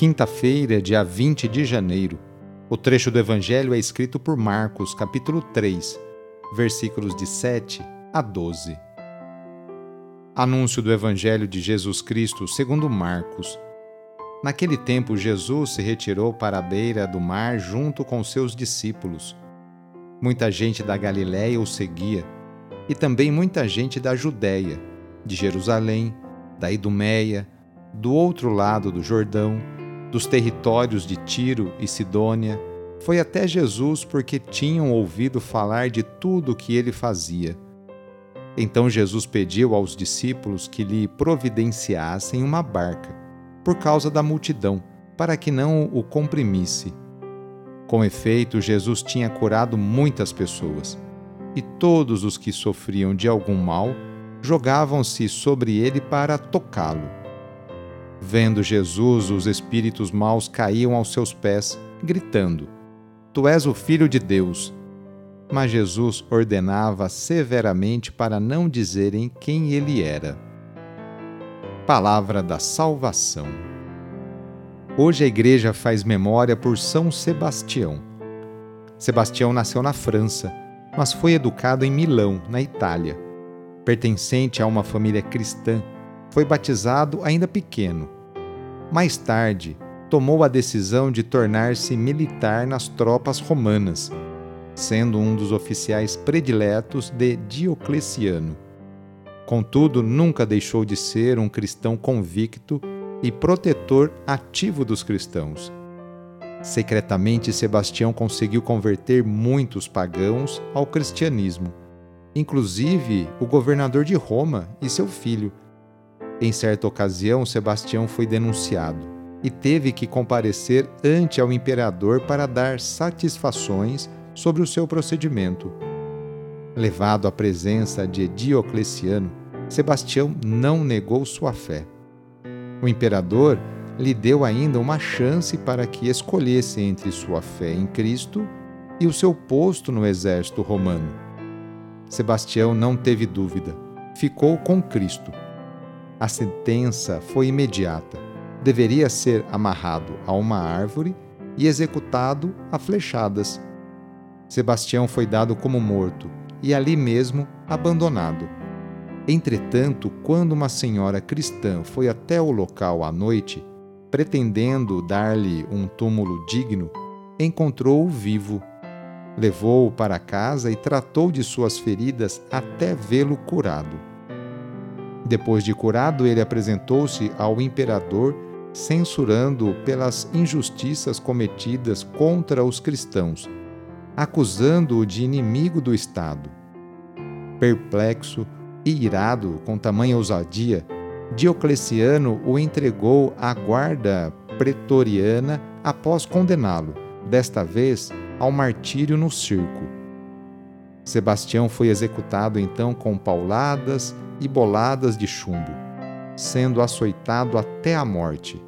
quinta-feira, dia 20 de janeiro. O trecho do Evangelho é escrito por Marcos, capítulo 3, versículos de 7 a 12. Anúncio do Evangelho de Jesus Cristo segundo Marcos. Naquele tempo, Jesus se retirou para a beira do mar junto com seus discípulos. Muita gente da Galiléia o seguia, e também muita gente da Judéia, de Jerusalém, da Idumeia, do outro lado do Jordão, dos territórios de Tiro e Sidônia, foi até Jesus porque tinham ouvido falar de tudo o que ele fazia. Então Jesus pediu aos discípulos que lhe providenciassem uma barca, por causa da multidão, para que não o comprimisse. Com efeito, Jesus tinha curado muitas pessoas, e todos os que sofriam de algum mal jogavam-se sobre ele para tocá-lo. Vendo Jesus, os espíritos maus caíam aos seus pés, gritando: Tu és o Filho de Deus. Mas Jesus ordenava severamente para não dizerem quem ele era. Palavra da Salvação. Hoje a Igreja faz memória por São Sebastião. Sebastião nasceu na França, mas foi educado em Milão, na Itália. Pertencente a uma família cristã, foi batizado ainda pequeno. Mais tarde, tomou a decisão de tornar-se militar nas tropas romanas, sendo um dos oficiais prediletos de Diocleciano. Contudo, nunca deixou de ser um cristão convicto e protetor ativo dos cristãos. Secretamente, Sebastião conseguiu converter muitos pagãos ao cristianismo, inclusive o governador de Roma e seu filho, em certa ocasião, Sebastião foi denunciado e teve que comparecer ante ao imperador para dar satisfações sobre o seu procedimento. Levado à presença de Diocleciano, Sebastião não negou sua fé. O imperador lhe deu ainda uma chance para que escolhesse entre sua fé em Cristo e o seu posto no exército romano. Sebastião não teve dúvida, ficou com Cristo a sentença foi imediata. Deveria ser amarrado a uma árvore e executado a flechadas. Sebastião foi dado como morto e ali mesmo abandonado. Entretanto, quando uma senhora cristã foi até o local à noite, pretendendo dar-lhe um túmulo digno, encontrou-o vivo. Levou-o para casa e tratou de suas feridas até vê-lo curado. Depois de curado, ele apresentou-se ao imperador, censurando pelas injustiças cometidas contra os cristãos, acusando-o de inimigo do Estado. Perplexo e irado com tamanha ousadia, Diocleciano o entregou à guarda pretoriana após condená-lo, desta vez ao martírio no circo. Sebastião foi executado então com pauladas e boladas de chumbo, sendo açoitado até a morte,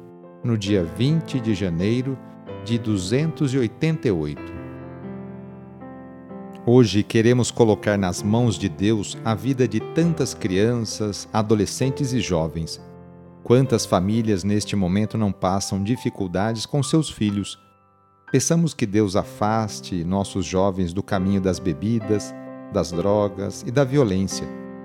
no dia 20 de janeiro de 288. Hoje queremos colocar nas mãos de Deus a vida de tantas crianças, adolescentes e jovens. Quantas famílias neste momento não passam dificuldades com seus filhos? Peçamos que Deus afaste nossos jovens do caminho das bebidas, das drogas e da violência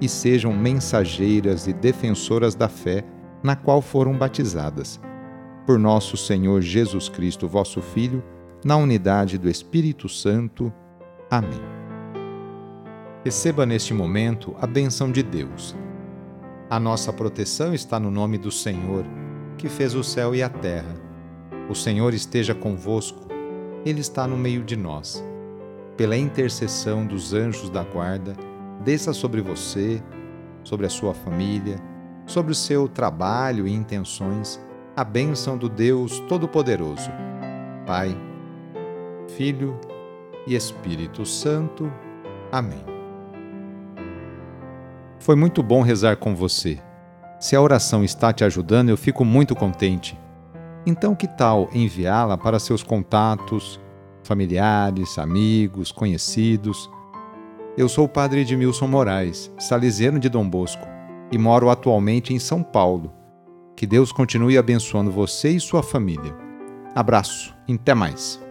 e sejam mensageiras e defensoras da fé na qual foram batizadas. Por nosso Senhor Jesus Cristo, vosso Filho, na unidade do Espírito Santo. Amém. Receba neste momento a benção de Deus. A nossa proteção está no nome do Senhor, que fez o céu e a terra. O Senhor esteja convosco, Ele está no meio de nós. Pela intercessão dos anjos da guarda, desça sobre você, sobre a sua família, sobre o seu trabalho e intenções, a bênção do Deus Todo-Poderoso. Pai, Filho e Espírito Santo. Amém. Foi muito bom rezar com você. Se a oração está te ajudando, eu fico muito contente. Então, que tal enviá-la para seus contatos, familiares, amigos, conhecidos? Eu sou o padre Edmilson Moraes, salesiano de Dom Bosco, e moro atualmente em São Paulo. Que Deus continue abençoando você e sua família. Abraço, até mais.